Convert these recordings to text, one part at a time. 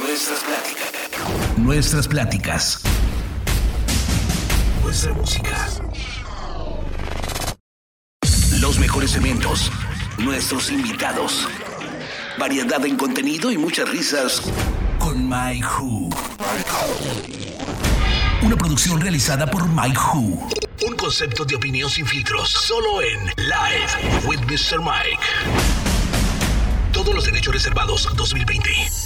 Nuestras pláticas. Nuestras pláticas. Nuestra música. Los mejores eventos. Nuestros invitados. Variedad en contenido y muchas risas con My Who. Una producción realizada por My Who. Un concepto de opinión sin filtros, solo en Live with Mr. Mike. Todos los derechos reservados 2020.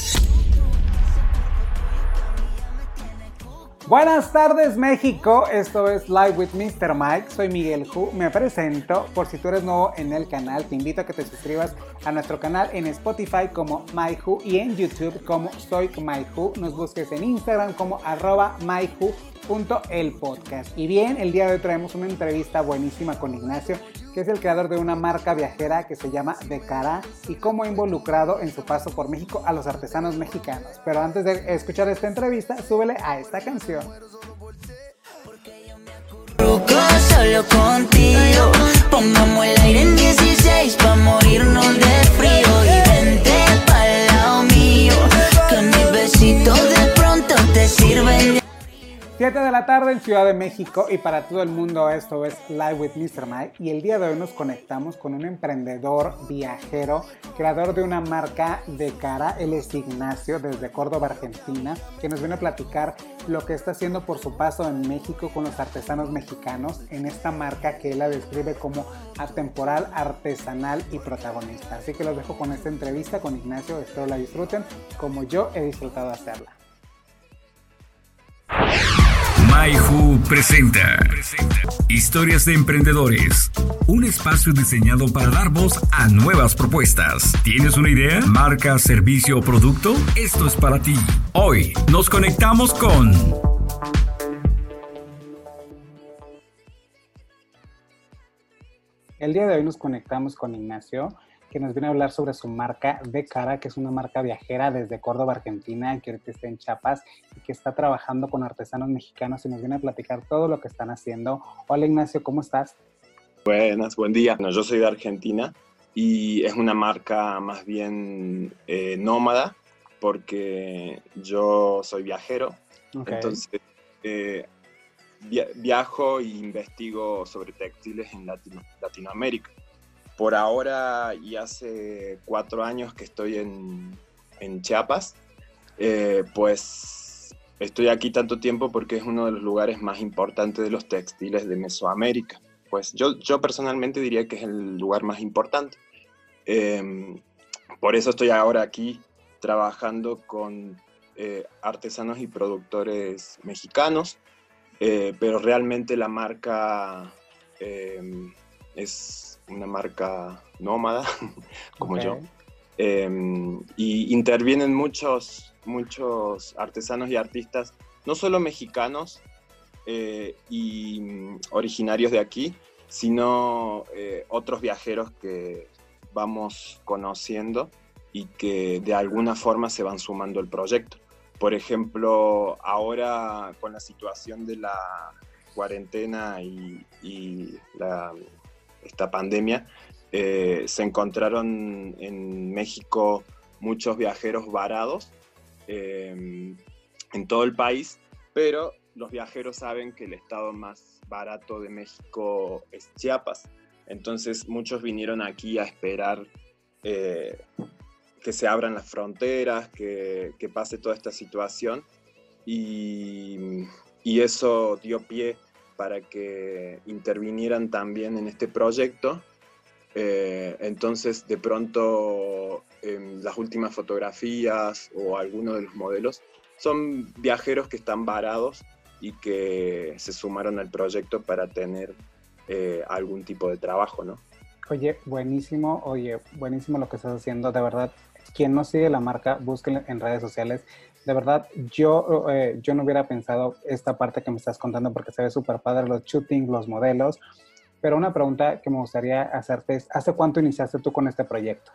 Buenas tardes México, esto es Live with Mr. Mike, soy Miguel Hu, me presento, por si tú eres nuevo en el canal, te invito a que te suscribas a nuestro canal en Spotify como MyHu y en YouTube como Soy MyHu, nos busques en Instagram como arroba MyHu el podcast. Y bien, el día de hoy traemos una entrevista buenísima con Ignacio, que es el creador de una marca viajera que se llama De Cara y cómo ha involucrado en su paso por México a los artesanos mexicanos. Pero antes de escuchar esta entrevista, súbele a esta canción. Solo contigo, pongamos el aire en 16 para morirnos de frío y vente para lado mío, que mis besitos de pronto te sirven 7 de la tarde en Ciudad de México y para todo el mundo esto es Live with Mr. Mike y el día de hoy nos conectamos con un emprendedor viajero, creador de una marca de cara, él es Ignacio desde Córdoba, Argentina, que nos viene a platicar lo que está haciendo por su paso en México con los artesanos mexicanos en esta marca que él la describe como atemporal, artesanal y protagonista. Así que los dejo con esta entrevista con Ignacio, espero la disfruten como yo he disfrutado hacerla. MyWho presenta Historias de Emprendedores. Un espacio diseñado para dar voz a nuevas propuestas. ¿Tienes una idea? ¿Marca, servicio o producto? Esto es para ti. Hoy nos conectamos con... El día de hoy nos conectamos con Ignacio que nos viene a hablar sobre su marca de cara, que es una marca viajera desde Córdoba, Argentina, que ahorita está en Chiapas y que está trabajando con artesanos mexicanos y nos viene a platicar todo lo que están haciendo. Hola Ignacio, ¿cómo estás? Buenas, buen día. yo soy de Argentina y es una marca más bien eh, nómada porque yo soy viajero. Entonces, eh, viajo e investigo sobre textiles en Latinoamérica por ahora y hace cuatro años que estoy en, Chiapas, eh, pues estoy aquí tanto tiempo porque es uno de los lugares más importantes de los textiles de Mesoamérica. Pues yo, yo personalmente diría que es el lugar más importante. Em, por eso estoy ahora aquí trabajando con eh, artesanos y productores mexicanos, eh, pero realmente la marca em, es una marca nómada, como yo. Em, y intervienen muchos, muchos artesanos y artistas, no solo mexicanos eh, y originarios de aquí, sino eh, otros viajeros que vamos conociendo y que de alguna forma se van sumando al proyecto. Por ejemplo, ahora con la situación de la cuarentena y, y la esta pandemia, eh, se encontraron en México muchos viajeros varados em, en todo el país, pero los viajeros saben que el estado más barato de México es Chiapas. Entonces muchos vinieron aquí a esperar eh, que se abran las fronteras, que, pase toda esta situación y, y eso dio pie para que intervinieran también en este proyecto. Eh, entonces, de pronto, las últimas fotografías o algunos de los modelos son viajeros que están varados y que se sumaron al proyecto para tener eh, algún tipo de trabajo, ¿no? Oye, buenísimo, oye, buenísimo lo que estás haciendo, de verdad. Quien no sigue la marca, búsquenla en redes sociales de verdad, yo, eh, yo no hubiera pensado esta parte que me estás contando porque se ve súper padre, los shooting, los modelos. Pero una pregunta que me gustaría hacerte es, ¿hace cuánto iniciaste tú con este proyecto?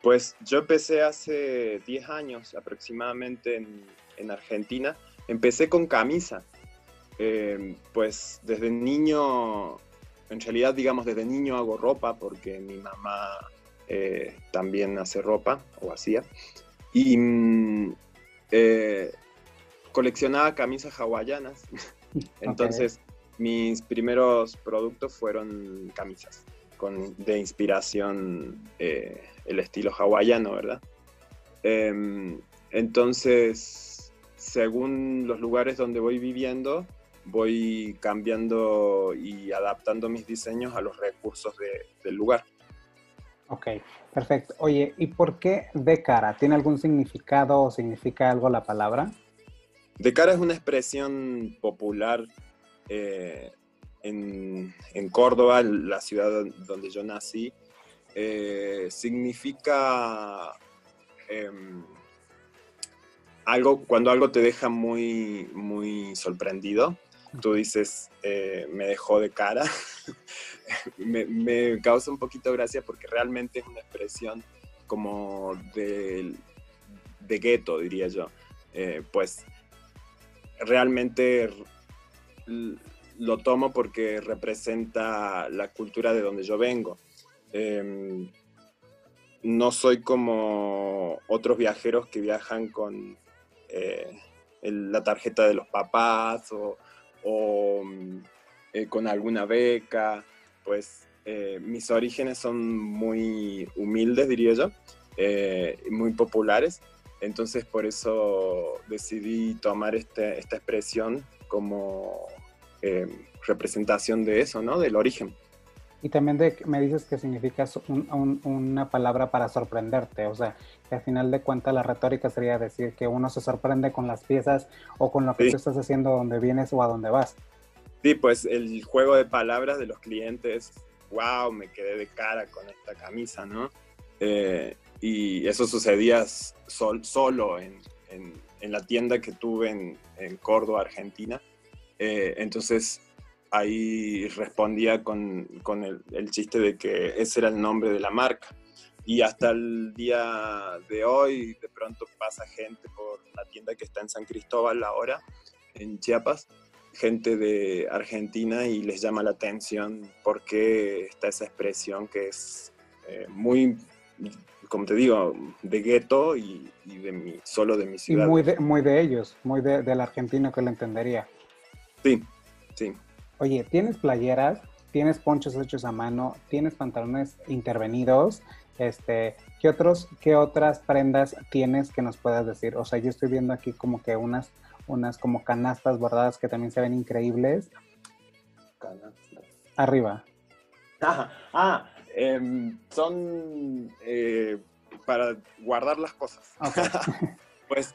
Pues yo empecé hace 10 años aproximadamente en, Argentina. Empecé con camisa. Eh, pues desde niño, en realidad digamos desde niño hago ropa porque mi mamá eh, también hace ropa o hacía. Y mm, eh, coleccionaba camisas hawaianas. Entonces, mis primeros productos fueron camisas con, de inspiración eh, el estilo hawaiano, ¿verdad? Em, entonces, según los lugares donde voy viviendo, voy cambiando y adaptando mis diseños a los recursos del lugar. Ok, perfecto. Oye, ¿y por qué de cara? ¿Tiene algún significado o significa algo la palabra? De cara es una expresión popular eh, en, Córdoba, la ciudad donde yo nací. Eh, significa em, algo, cuando algo te deja muy, muy sorprendido, tú dices, eh, me dejó de cara, me, causa un poquito gracia porque realmente es una expresión como de, de gueto, diría yo. Eh, pues realmente lo tomo porque representa la cultura de donde yo vengo. Em, no soy como otros viajeros que viajan con eh, la tarjeta de los papás o, eh, con alguna beca, pues eh, mis orígenes son muy humildes, diría yo, muy populares. Entonces por eso decidí tomar este, esta expresión como representación de eso, ¿no? Del origen. Y también de, me dices que significa una palabra para sorprenderte, o sea, que al final de cuentas la retórica sería decir que uno se sorprende con las piezas o con lo que tú estás haciendo donde vienes o a donde vas. Sí, pues el juego de palabras de los clientes, wow, me quedé de cara con esta camisa, ¿no? Eh, y eso sucedía solo en, la tienda que tuve en, Córdoba, Argentina. Eh, entonces ahí respondía con, el, chiste de que ese era el nombre de la marca. Y hasta el día de hoy, de pronto pasa gente por la tienda que está en San Cristóbal ahora, en Chiapas, gente de Argentina y les llama la atención porque está esa expresión que es eh, muy, como te digo, de gueto y, de mi, solo de mi ciudad. Y muy de, muy de ellos, muy de, del argentino que lo entendería. Sí, sí. Oye, ¿tienes playeras? ¿Tienes ponchos hechos a mano? ¿Tienes pantalones intervenidos? Este, ¿qué otros, qué otras prendas tienes que nos puedas decir? O sea, yo estoy viendo aquí como que unas, unas como canastas bordadas que también se ven increíbles. Canastas. Arriba. Ah, ah em, son eh, para guardar las cosas. pues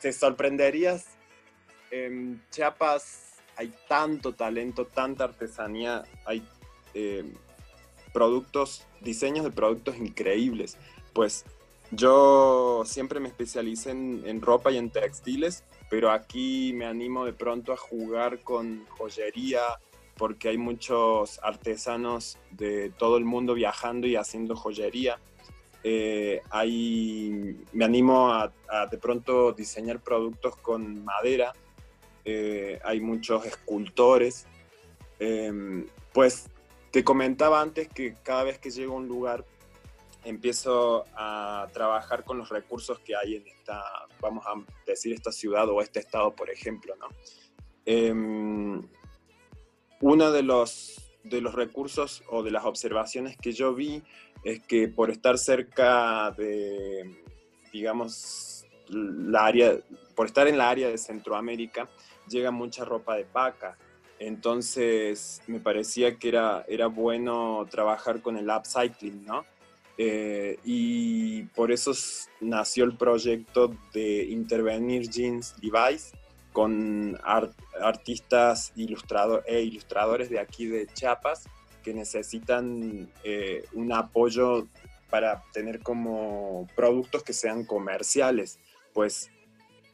te sorprenderías. En Chiapas hay tanto talento, tanta artesanía, hay eh, productos, diseños de productos increíbles. Pues yo siempre me especialicé en, ropa y en textiles, pero aquí me animo de pronto a jugar con joyería, porque hay muchos artesanos de todo el mundo viajando y haciendo joyería. Eh, me animo a, de pronto diseñar productos con madera eh, hay muchos escultores. Em, pues te comentaba antes que cada vez que llego a un lugar empiezo a trabajar con los recursos que hay en esta, vamos a decir, esta ciudad o este estado, por ejemplo, ¿no? Em, uno de los, de los recursos o de las observaciones que yo vi es que por estar cerca de, digamos, la área, por estar en la área de Centroamérica, llega mucha ropa de paca. Entonces me parecía que era, era bueno trabajar con el upcycling, ¿no? Eh, y por eso nació el proyecto de intervenir Jeans Device con artistas ilustrado e ilustradores de aquí de Chiapas que necesitan eh, un apoyo para tener como productos que sean comerciales. Pues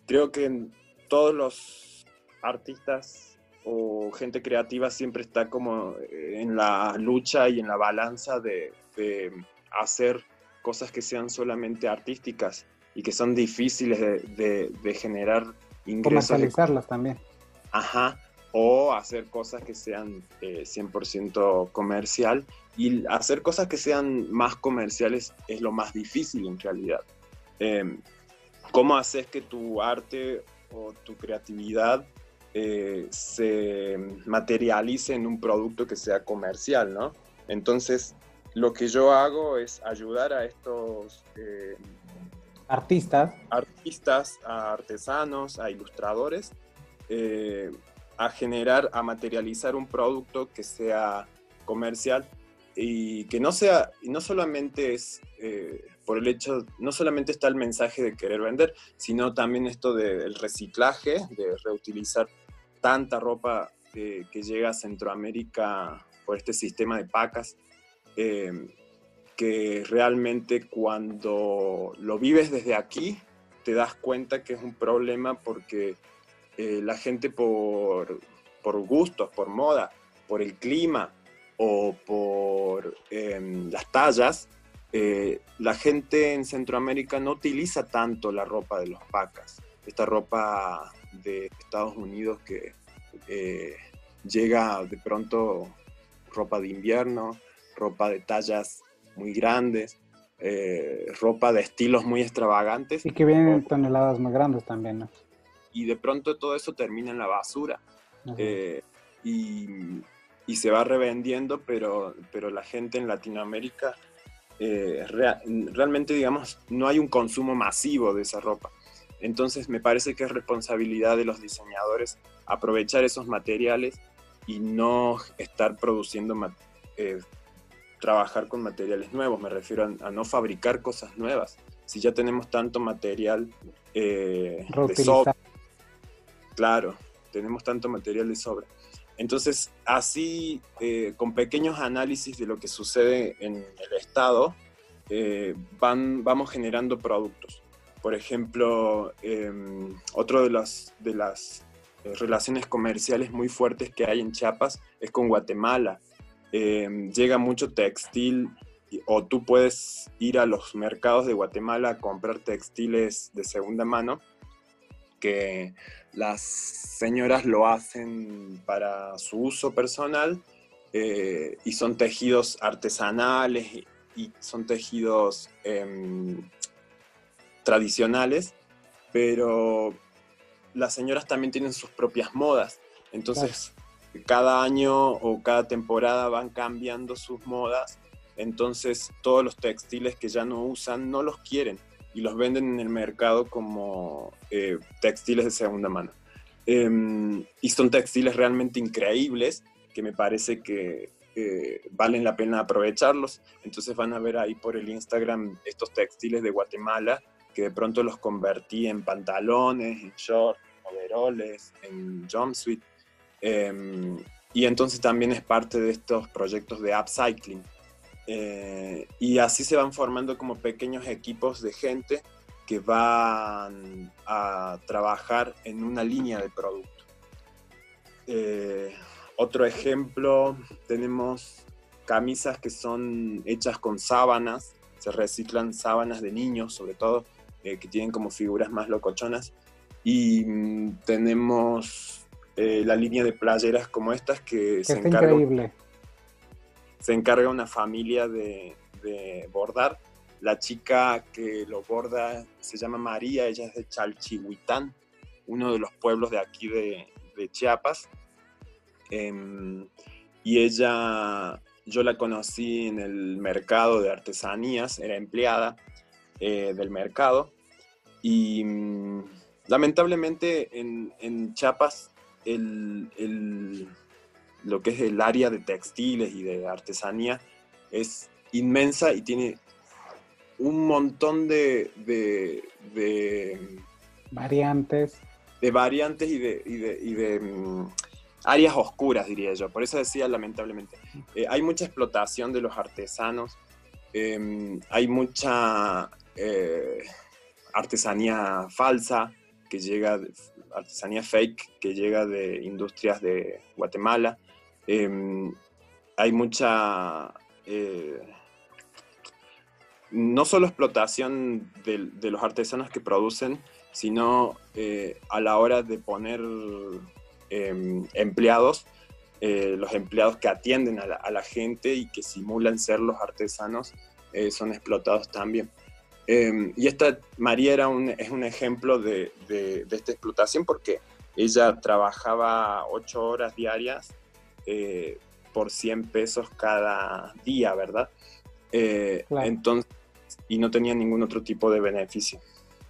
creo que todos los artistas o gente creativa siempre está como eh, en la lucha y en la balanza de, hacer cosas que sean solamente artísticas y que son difíciles de, generar ingresos. Comercializarlas también. Ajá, o hacer cosas que sean 100% eh, comercial y hacer cosas que sean más comerciales es lo más difícil en realidad. Em, cómo haces que tu arte o tu creatividad eh, se materialice en un producto que sea comercial, ¿no? Entonces, lo que yo hago es ayudar a estos eh, artistas, artistas, a artesanos, a ilustradores, eh, a generar, a materializar un producto que sea comercial y que no sea, y no solamente es por el hecho, no solamente está el mensaje de querer vender, sino también esto del reciclaje, de reutilizar tanta ropa que llega a Centroamérica por este sistema de pacas, eh, que realmente cuando lo vives desde aquí, te das cuenta que es un problema porque eh, la gente por, por gustos, por moda, por el clima o por em, las tallas, eh, la gente en Centroamérica no utiliza tanto la ropa de los pacas, esta ropa de Estados Unidos que eh, llega de pronto ropa de invierno, ropa de tallas muy grandes, eh, ropa de estilos muy extravagantes. Y que vienen en toneladas más grandes también, ¿no? Y de pronto todo eso termina en la basura. y, y, se va revendiendo, pero, pero la gente en Latinoamérica eh, realmente, digamos, no hay un consumo masivo de esa ropa. Entonces me parece que es responsabilidad de los diseñadores aprovechar esos materiales y no estar produciendo, eh, trabajar con materiales nuevos. Me refiero a, no fabricar cosas nuevas. Si ya tenemos tanto material eh, de sobra, claro, tenemos tanto material de sobra. Entonces, así, eh, con pequeños análisis de lo que sucede en el Estado, eh, van, vamos generando productos. Por ejemplo, em, otro de las, de las eh, relaciones comerciales muy fuertes que hay en Chiapas es con Guatemala. Em, llega mucho textil o tú puedes ir a los mercados de Guatemala a comprar textiles de segunda mano que las señoras lo hacen para su uso personal eh, y son tejidos artesanales y, son tejidos em, tradicionales, pero las señoras también tienen sus propias modas. Entonces, cada año o cada temporada van cambiando sus modas. Entonces, todos los textiles que ya no usan no los quieren y los venden en el mercado como eh, textiles de segunda mano. Em, y son textiles realmente increíbles que me parece que valen la pena aprovecharlos. Entonces van a ver ahí por el Instagram estos textiles de Guatemala que de pronto los convertí en pantalones, en shorts, overoles, en jumpsuit. Em, y entonces también es parte de estos proyectos de upcycling. Eh, y así se van formando como pequeños equipos de gente que van a trabajar en una línea de producto. Eh, otro ejemplo, tenemos camisas que son hechas con sábanas, se reciclan sábanas de niños, sobre todo, eh, que tienen como figuras más locochonas. Y mm, tenemos la línea de playeras como estas que, se encarga. Increíble se encarga una familia de, bordar. La chica que lo borda se llama María, ella es de Chalchihuitán, uno de los pueblos de aquí de, Chiapas. Em, y ella, yo la conocí en el mercado de artesanías, era empleada eh, del mercado. Y mm, lamentablemente en, Chiapas el, lo que es el área de textiles y de artesanía es inmensa y tiene un montón de, variantes. De variantes y de, mm, áreas oscuras, diría yo. Por eso decía, lamentablemente. Eh, hay mucha explotación de los artesanos, em, hay mucha eh, artesanía falsa que llega, artesanía fake que llega de industrias de Guatemala. Em, hay mucha, eh, no solo explotación de, los artesanos que producen, sino eh, a la hora de poner em, empleados, eh, los empleados que atienden a la, gente y que simulan ser los artesanos son explotados también. Em, y esta María era un, es un ejemplo de, de, esta explotación porque ella trabajaba ocho horas diarias eh, por 100 pesos cada día, ¿verdad? Eh, entonces, y no tenía ningún otro tipo de beneficio.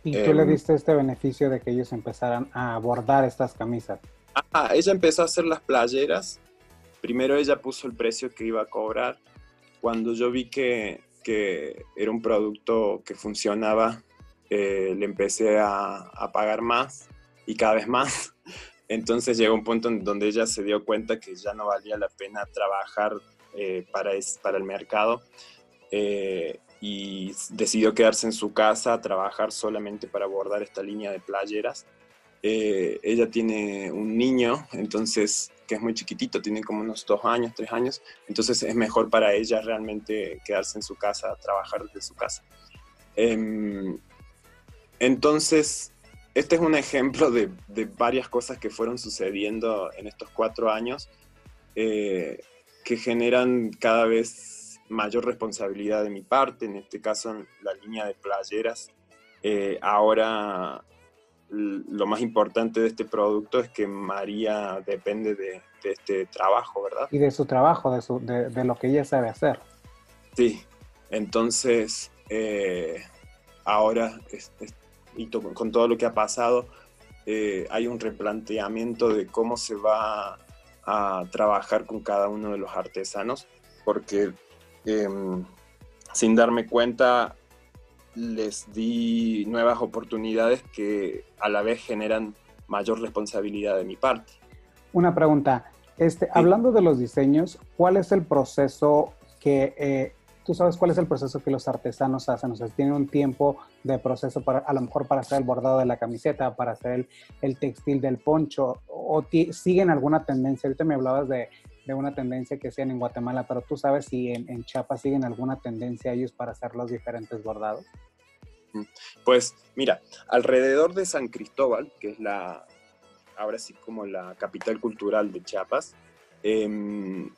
¿Y tú le em, diste este beneficio de que ellos empezaran a bordar estas camisas? Ah, ella empezó a hacer las playeras. Primero ella puso el precio que iba a cobrar. Cuando yo vi que, que era un producto que funcionaba, eh, le empecé a, pagar más y cada vez más. Entonces llegó un punto en donde ella se dio cuenta que ya no valía la pena trabajar eh, para, para el mercado eh, y decidió quedarse en su casa a trabajar solamente para abordar esta línea de playeras. Ella tiene un niño, entonces, que es muy chiquitito, tiene como unos dos años, tres años, entonces es mejor para ella realmente quedarse en su casa, trabajar desde su casa. Em, entonces, este es un ejemplo de, varias cosas que fueron sucediendo en estos cuatro años eh, que generan cada vez mayor responsabilidad de mi parte, en este caso en la línea de playeras. Eh, ahora lo más importante de este producto es que María depende de, este trabajo, ¿verdad? Y de su trabajo, de, lo que ella sabe hacer. Sí, entonces eh, ahora y con todo lo que ha pasado, eh, hay un replanteamiento de cómo se va a trabajar con cada uno de los artesanos, porque em, sin darme cuenta les di nuevas oportunidades que a la vez generan mayor responsabilidad de mi parte. Una pregunta, este, hablando de los diseños, ¿cuál es el proceso que eh, tú sabes cuál es el proceso que los artesanos hacen, o sea, tienen un tiempo de proceso para, a lo mejor para hacer el bordado de la camiseta, para hacer el, textil del poncho, o siguen alguna tendencia, ahorita me hablabas de, de una tendencia que sean en Guatemala, pero tú sabes si en, en Chiapas siguen alguna tendencia ellos para hacer los diferentes bordados. Mm, pues mira, alrededor de San Cristóbal, que es la, ahora sí como la capital cultural de Chiapas, eh,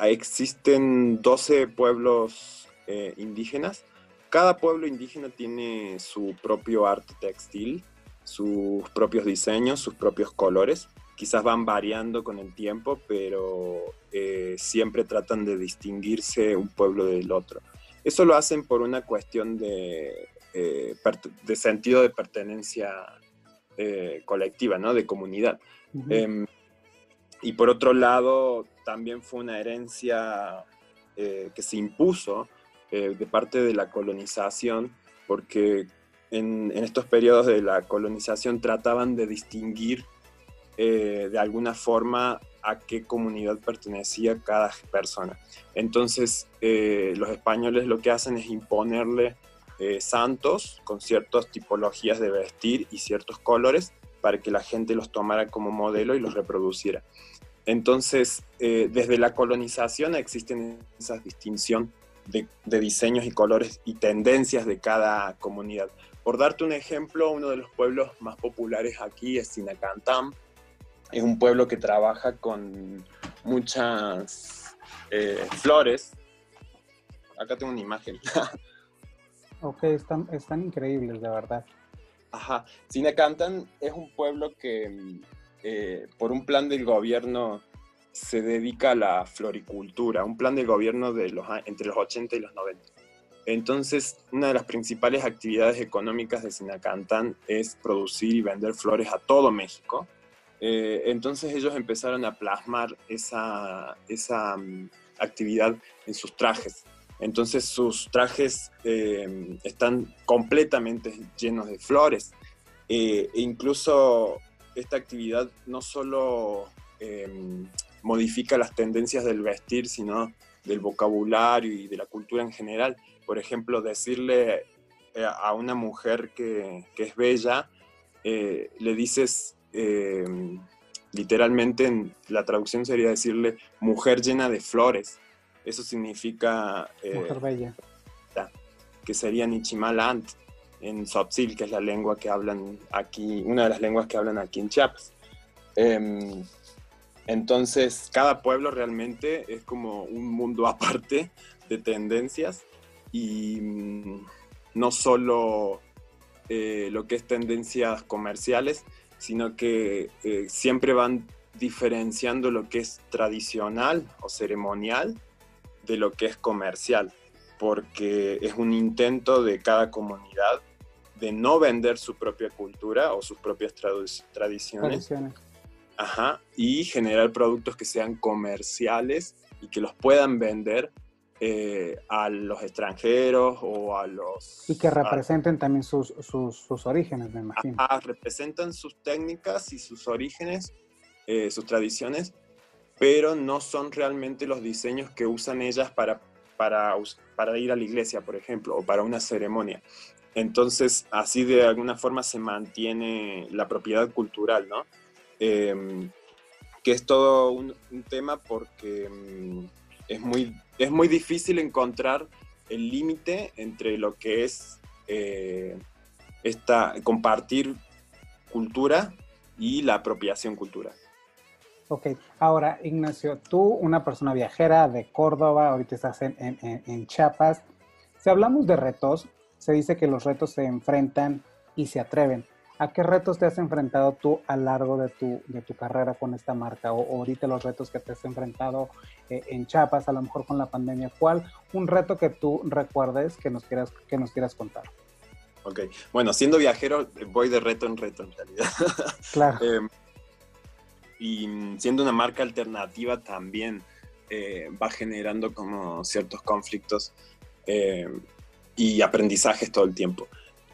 existen 12 pueblos eh, indígenas. Cada pueblo indígena tiene su propio arte textil, sus propios diseños, sus propios colores. Quizás van variando con el tiempo, pero eh, siempre tratan de distinguirse un pueblo del otro. Eso lo hacen por una cuestión de, eh, de sentido de pertenencia colectiva, ¿no? de comunidad. Y por otro lado, también fue una herencia eh, que se impuso eh, de parte de la colonización, porque en, estos periodos de la colonización trataban de distinguir eh, de alguna forma a qué comunidad pertenecía cada persona. Entonces, los españoles lo que hacen es imponerle santos con ciertas tipologías de vestir y ciertos colores para que la gente los tomara como modelo y los reproduciera. Entonces, eh, desde la colonización existen esas distinción de, diseños y colores y tendencias de cada comunidad. Por darte un ejemplo, uno de los pueblos más populares aquí es Sinacantán. Es un pueblo que trabaja con muchas eh, flores. Acá tengo una imagen. ok, están, están increíbles, de verdad. Ajá. Sinacantán es un pueblo que eh, por un plan del gobierno se dedica a la floricultura, un plan del gobierno de los, entre los 80 y los 90. Entonces, una de las principales actividades económicas de Sinacantán es producir y vender flores a todo México. Eh, entonces ellos empezaron a plasmar esa, esa mm, actividad en sus trajes. Entonces sus trajes eh, están completamente llenos de flores. e incluso esta actividad no solo em, modifica las tendencias del vestir, sino del vocabulario y de la cultura en general. Por ejemplo, decirle eh, a una mujer que, es bella, eh, le dices, em, literalmente en la traducción sería decirle mujer llena de flores. Eso significa... Eh, mujer bella. Que sería Nichimalant en que es la lengua que hablan aquí, una de las lenguas que hablan aquí en Chiapas. Em, entonces, cada pueblo realmente es como un mundo aparte de tendencias y, no solo eh, lo que es tendencias comerciales, sino que eh, siempre van diferenciando lo que es tradicional o ceremonial de lo que es comercial, porque es un intento de cada comunidad de no vender su propia cultura o sus propias tradiciones, Ajá, y generar productos que sean comerciales y que los puedan vender eh, a los extranjeros o a los... Y que representen también sus, sus, orígenes, me imagino. Ah, representan sus técnicas y sus orígenes, eh, sus tradiciones, pero no son realmente los diseños que usan ellas para, para, para ir a la iglesia, por ejemplo, o para una ceremonia. Entonces, así de alguna forma se mantiene la propiedad cultural, ¿no? Em, que es todo un, un tema porque mm, es muy, es muy difícil encontrar el límite entre lo que es eh, esta, compartir cultura y la apropiación cultural. Ok, ahora Ignacio, tú, una persona viajera de Córdoba, ahorita estás en, en, en Chiapas. Si hablamos de retos, se dice que los retos se enfrentan y se atreven. ¿A qué retos te has enfrentado tú a lo largo de tu, de tu carrera con esta marca? O, ahorita los retos que te has enfrentado eh, en Chiapas, a lo mejor con la pandemia. ¿Cuál un reto que tú recuerdes que nos quieras, que nos quieras contar? Ok, bueno, siendo viajero voy de reto en reto en realidad. Claro. Em, y siendo una marca alternativa también eh, va generando como ciertos conflictos y aprendizajes todo el tiempo.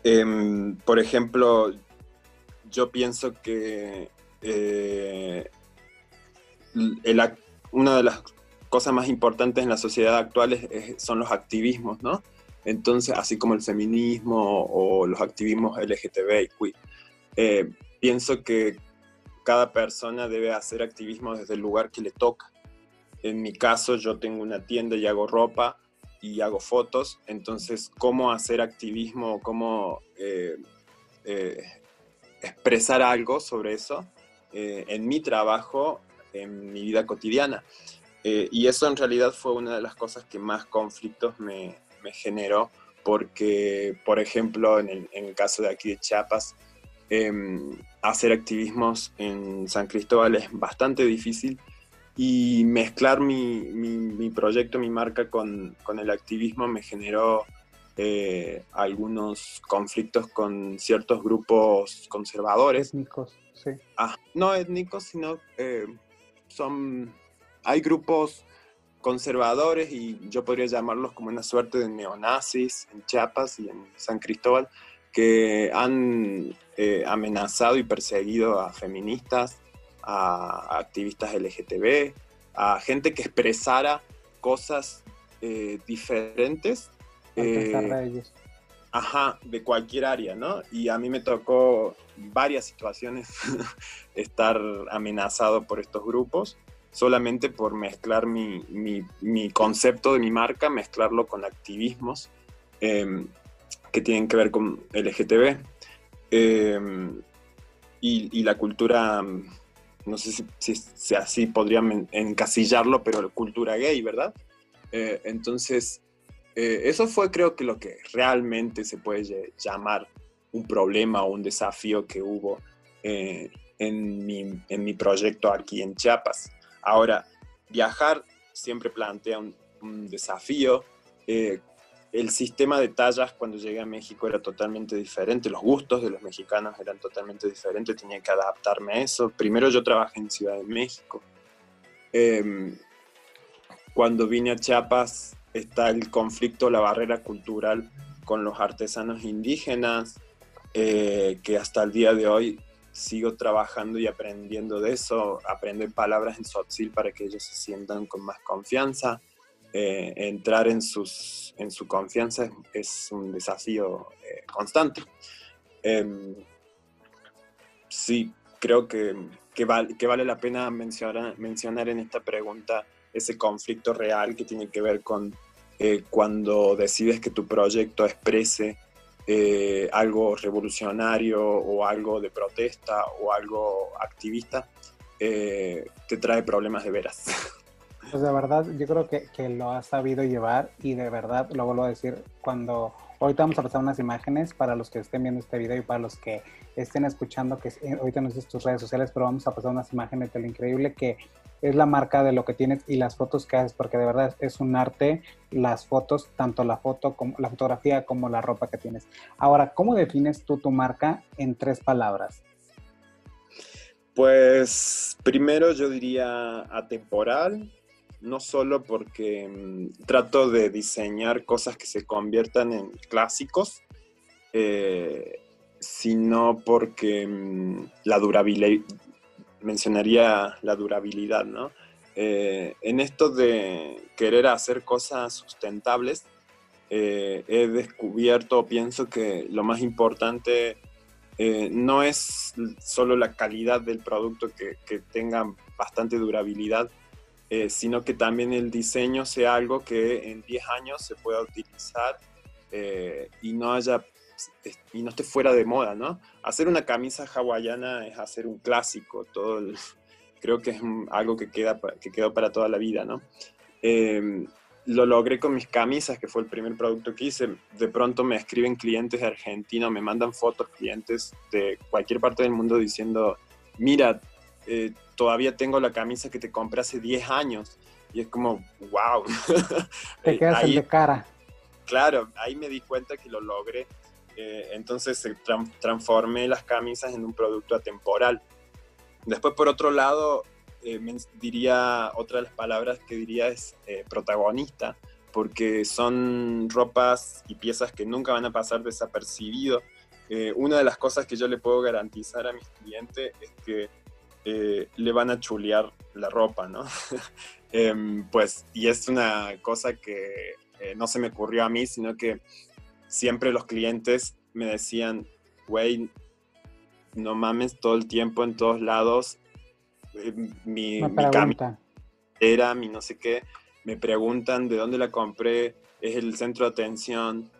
Em, por ejemplo, yo pienso que eh, una de las cosas más importantes en la sociedad actual son los activismos, ¿no? Entonces, así como el feminismo o los activismos LGTBI, eh, pienso que cada persona debe hacer activismo desde el lugar que le toca. En mi caso, yo tengo una tienda y hago ropa y hago fotos, entonces, ¿cómo hacer activismo? ¿Cómo eh, expresar algo sobre eso eh, en mi trabajo, en mi vida cotidiana. Eh, y eso en realidad fue una de las cosas que más conflictos me, generó, porque, por ejemplo, en el, caso de aquí de Chiapas, em, hacer activismos en San Cristóbal es bastante difícil y mezclar mi, mi, mi proyecto, mi marca con, con, el activismo me generó eh, algunos conflictos con ciertos grupos conservadores. Étnicos, sí. Ah, no étnicos, sino eh, son... Hay grupos conservadores y yo podría llamarlos como una suerte de neonazis en Chiapas y en San Cristóbal que han eh, amenazado y perseguido a feministas, a, activistas LGTB, a gente que expresara cosas diferentes eh, ajá, de cualquier área, ¿no? Y a mí me tocó varias situaciones estar amenazado por estos grupos, solamente por mezclar mi, concepto de mi marca, mezclarlo con activismos em, que tienen que ver con LGTB. Em, y, la cultura, no sé si, así podrían encasillarlo, pero cultura gay, ¿verdad? Eh, entonces, eh, eso fue creo que lo que realmente se puede llamar un problema o un desafío que hubo eh, en, mi, en, mi, proyecto aquí en Chiapas. Ahora, viajar siempre plantea un, desafío. Eh, el sistema de tallas cuando llegué a México era totalmente diferente, los gustos de los mexicanos eran totalmente diferentes, tenía que adaptarme a eso. Primero yo trabajé en Ciudad de México. Em, cuando vine a Chiapas está el conflicto, la barrera cultural con los artesanos indígenas, eh, que hasta el día de hoy sigo trabajando y aprendiendo de eso, aprender palabras en Sotzil para que ellos se sientan con más confianza. Eh, entrar en, sus, en su confianza es, un desafío eh, constante. Em, sí, creo que, que, que, vale la pena mencionar, mencionar en esta pregunta ese conflicto real que tiene que ver con eh, cuando decides que tu proyecto exprese eh, algo revolucionario o algo de protesta o algo activista, eh, te trae problemas de veras. Pues de verdad, yo creo que, que, lo has sabido llevar y de verdad, lo vuelvo a decir, cuando Ahorita vamos a pasar unas imágenes para los que estén viendo este video y para los que estén escuchando, que eh, ahorita no sé tus redes sociales, pero vamos a pasar unas imágenes de lo increíble que es la marca de lo que tienes y las fotos que haces, porque de verdad es un arte las fotos, tanto la foto como la fotografía como la ropa que tienes. Ahora, ¿cómo defines tú tu marca en tres palabras? Pues primero yo diría atemporal, no solo porque mm, trato de diseñar cosas que se conviertan en clásicos, eh, sino porque mm, la durabilidad, mencionaría la durabilidad, ¿no? Eh, en esto de querer hacer cosas sustentables, eh, he descubierto, pienso que lo más importante no es solo la calidad del producto que, que tenga bastante durabilidad, eh, sino que también el diseño sea algo que en 10 años se pueda utilizar eh, y no haya y no esté fuera de moda, ¿no? Hacer una camisa hawaiana es hacer un clásico, todo creo que es algo que, queda, que quedó para toda la vida, ¿no? Em, lo logré con mis camisas, que fue el primer producto que hice. De pronto me escriben clientes de Argentina, me mandan fotos clientes de cualquier parte del mundo diciendo, mira, eh, todavía tengo la camisa que te compré hace 10 años. Y es como, wow. Te eh, quedas de cara. Claro, ahí me di cuenta que lo logré. Eh, entonces transformé las camisas en un producto atemporal. Después, por otro lado, diría, otra de las palabras que diría es protagonista, porque son ropas y piezas que nunca van a pasar desapercibido. una de las cosas que yo le puedo garantizar a mis clientes es que eh, le van a chulear la ropa, ¿no? Em, pues, y es una cosa que eh, no se me ocurrió a mí, sino que siempre los clientes me decían, güey, no mames todo el tiempo en todos lados, eh, mi, mi era mi no sé qué, me preguntan de dónde la compré, es el centro de atención,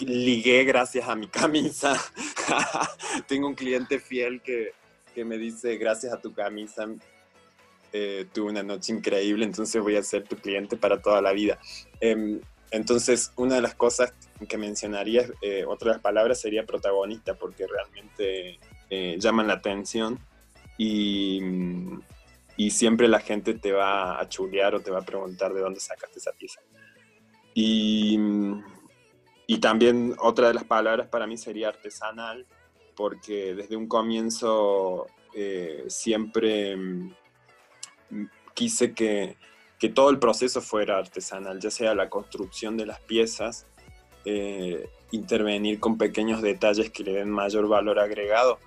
ligué gracias a mi camisa. Tengo un cliente fiel que que me dice, gracias a tu camisa, eh, tuve una noche increíble, entonces voy a ser tu cliente para toda la vida. Em, entonces, una de las cosas que mencionaría, eh, otra de las palabras sería protagonista, porque realmente eh, llaman la atención y, y, siempre la gente te va a chulear o te va a preguntar de dónde sacaste esa pieza. Y, y también otra de las palabras para mí sería artesanal, porque desde un comienzo eh, siempre mm, quise que, todo el proceso fuera artesanal, ya sea la construcción de las piezas, eh, intervenir con pequeños detalles que le den mayor valor agregado,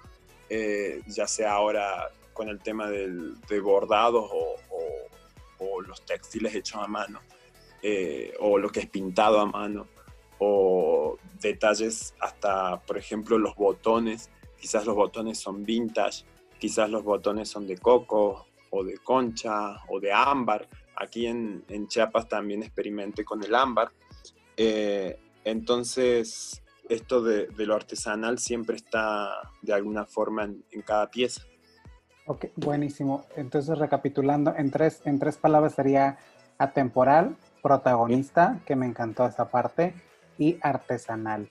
eh, ya sea ahora con el tema del, de bordados o, o, los textiles hechos a mano, o lo que es pintado a mano o detalles hasta, por ejemplo, los botones. Quizás los botones son vintage, quizás los botones son de coco o de concha o de ámbar. Aquí en, Chiapas también experimenté con el ámbar. Eh, entonces, esto de, lo artesanal siempre está de alguna forma en, cada pieza. Ok, buenísimo. Entonces, recapitulando, en tres, en tres palabras sería atemporal, protagonista, que me encantó esa parte, y artesanal.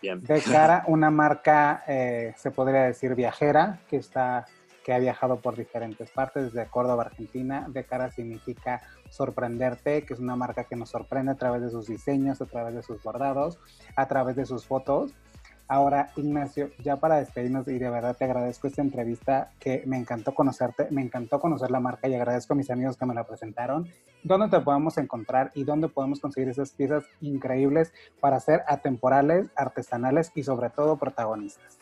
De cara una marca, eh, se podría decir viajera, que está que ha viajado por diferentes partes, desde Córdoba, Argentina. De cara significa sorprenderte, que es una marca que nos sorprende a través de sus diseños, a través de sus bordados, a través de sus fotos. Ahora, Ignacio, ya para despedirnos, y de verdad te agradezco esta entrevista, que me encantó conocerte, me encantó conocer la marca y agradezco a mis amigos que me la presentaron. ¿Dónde te podemos encontrar y dónde podemos conseguir esas piezas increíbles para ser atemporales, artesanales y sobre todo protagonistas?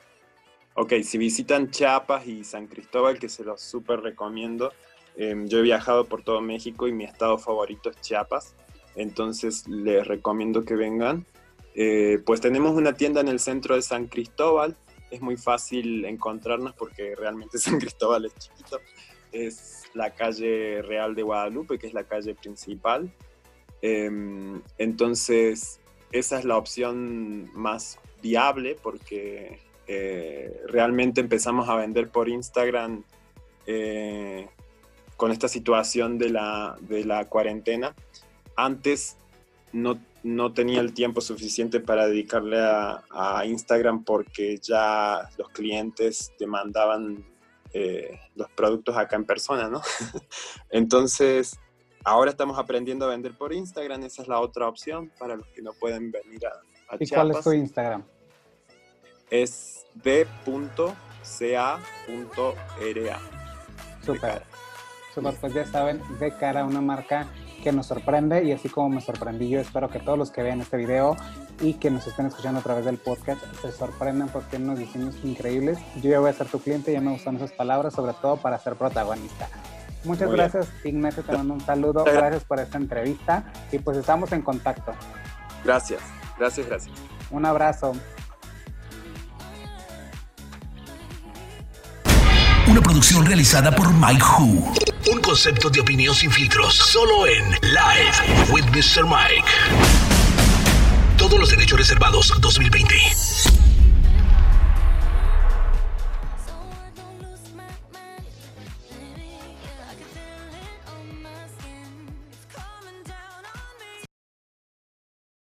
Ok, si visitan Chiapas y San Cristóbal, que se los súper recomiendo, em, yo he viajado por todo México y mi estado favorito es Chiapas, entonces les recomiendo que vengan eh, pues tenemos una tienda en el centro de San Cristóbal. Es muy fácil encontrarnos porque realmente San Cristóbal es chiquito. Es la calle Real de Guadalupe, que es la calle principal. Em, entonces, esa es la opción más viable porque eh, realmente empezamos a vender por Instagram eh, con esta situación de la, de la cuarentena. Antes no no tenía el tiempo suficiente para dedicarle a, Instagram porque ya los clientes demandaban eh, los productos acá en persona, ¿no? Entonces, ahora estamos aprendiendo a vender por Instagram, esa es la otra opción para los que no pueden venir a, a ¿Y cuál es tu Instagram? Es b.ca.ra. Super. Super, pues ya saben, de cara a una marca que nos sorprende y así como me sorprendí yo, espero que todos los que vean este video y que nos estén escuchando a través del podcast se sorprendan porque tienen unos diseños increíbles. Yo ya voy a ser tu cliente, ya me gustan esas palabras, sobre todo para ser protagonista. Muchas gracias, Ignacio, te mando un saludo, gracias por esta entrevista y pues estamos en contacto. Gracias, gracias, gracias. Un abrazo. Una producción realizada por Mike Who. Un concepto de opinión sin filtros, solo en Live with Mr. Mike. Todos los derechos reservados 2020.